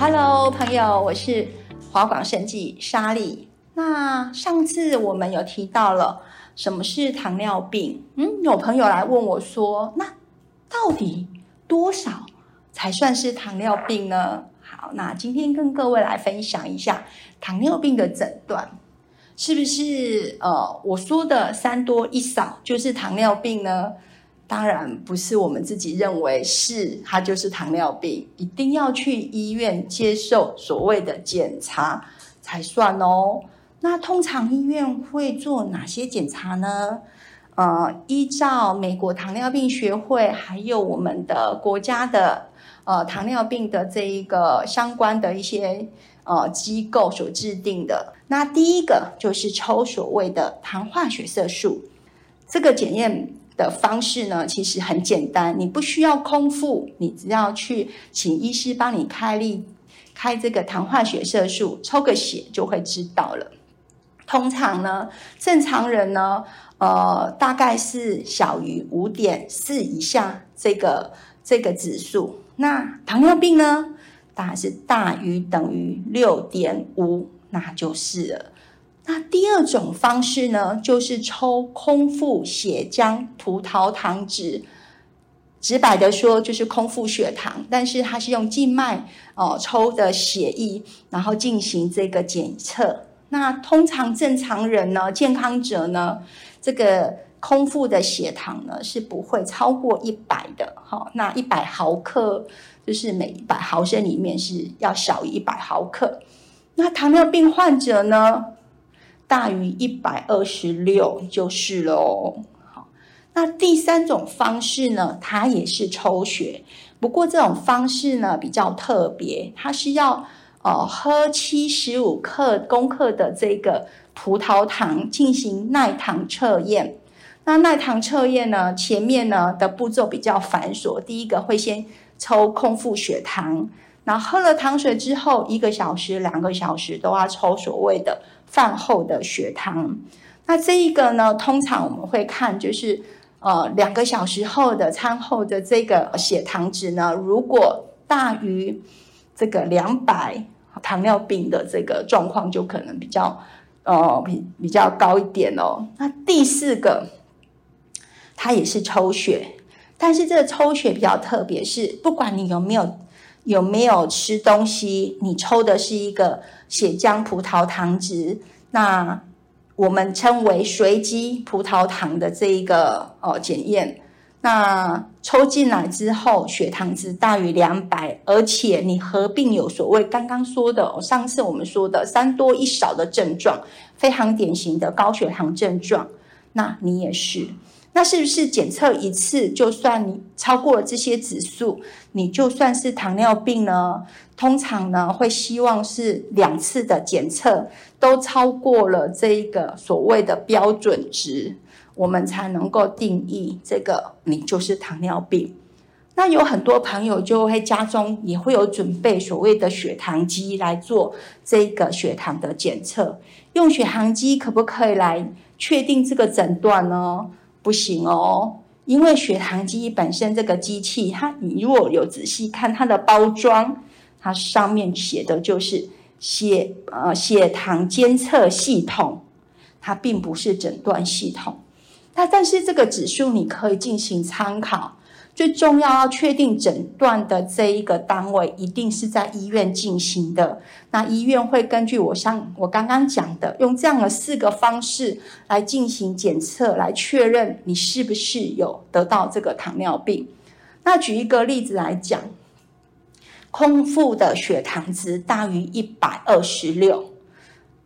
Hello，朋友，我是华广生技莎莉。那上次我们有提到了什么是糖尿病？嗯，有朋友来问我说，那到底多少才算是糖尿病呢？好，那今天跟各位来分享一下糖尿病的诊断，是不是呃我说的三多一少就是糖尿病呢？当然不是，我们自己认为是它就是糖尿病，一定要去医院接受所谓的检查才算哦。那通常医院会做哪些检查呢？呃，依照美国糖尿病学会还有我们的国家的呃糖尿病的这一个相关的一些呃机构所制定的，那第一个就是抽所谓的糖化血色素，这个检验。的方式呢，其实很简单，你不需要空腹，你只要去请医师帮你开立开这个糖化血色素，抽个血就会知道了。通常呢，正常人呢，呃，大概是小于五点四以下这个这个指数。那糖尿病呢，当然是大于等于六点五，那就是了。那第二种方式呢，就是抽空腹血浆葡萄糖值，直白的说就是空腹血糖，但是它是用静脉哦抽的血液，然后进行这个检测。那通常正常人呢，健康者呢，这个空腹的血糖呢是不会超过一百的，哈。那一百毫克就是每一百毫升里面是要小于一百毫克。那糖尿病患者呢？大于一百二十六就是喽。好，那第三种方式呢，它也是抽血，不过这种方式呢比较特别，它是要呃喝七十五克公克的这个葡萄糖进行耐糖测验。那耐糖测验呢，前面呢的步骤比较繁琐，第一个会先抽空腹血糖，那喝了糖水之后，一个小时、两个小时都要抽所谓的。饭后的血糖，那这一个呢？通常我们会看，就是呃两个小时后的餐后的这个血糖值呢，如果大于这个两百，糖尿病的这个状况就可能比较呃比比较高一点哦。那第四个，它也是抽血，但是这个抽血比较特别，是不管你有没有有没有吃东西，你抽的是一个。血浆葡萄糖值，那我们称为随机葡萄糖的这一个哦检验，那抽进来之后血糖值大于两百，而且你合并有所谓刚刚说的上次我们说的三多一少的症状，非常典型的高血糖症状，那你也是。那是不是检测一次就算你超过了这些指数，你就算是糖尿病呢？通常呢会希望是两次的检测都超过了这一个所谓的标准值，我们才能够定义这个你就是糖尿病。那有很多朋友就会家中也会有准备所谓的血糖机来做这个血糖的检测，用血糖机可不可以来确定这个诊断呢？不行哦，因为血糖机本身这个机器，它你如果有仔细看它的包装，它上面写的就是血呃血糖监测系统，它并不是诊断系统。那但是这个指数你可以进行参考。最重要要确定诊断的这一个单位，一定是在医院进行的。那医院会根据我上我刚刚讲的，用这样的四个方式来进行检测，来确认你是不是有得到这个糖尿病。那举一个例子来讲，空腹的血糖值大于一百二十六，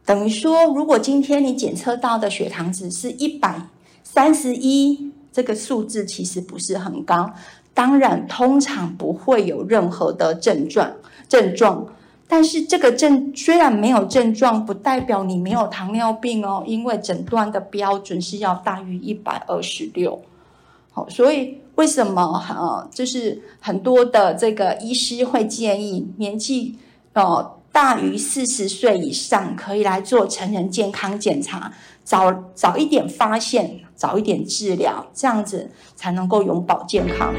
等于说，如果今天你检测到的血糖值是一百三十一。这个数字其实不是很高，当然通常不会有任何的症状症状，但是这个症虽然没有症状，不代表你没有糖尿病哦，因为诊断的标准是要大于一百二十六。好，所以为什么呃，就是很多的这个医师会建议年纪呃大于四十岁以上可以来做成人健康检查。早早一点发现，早一点治疗，这样子才能够永保健康。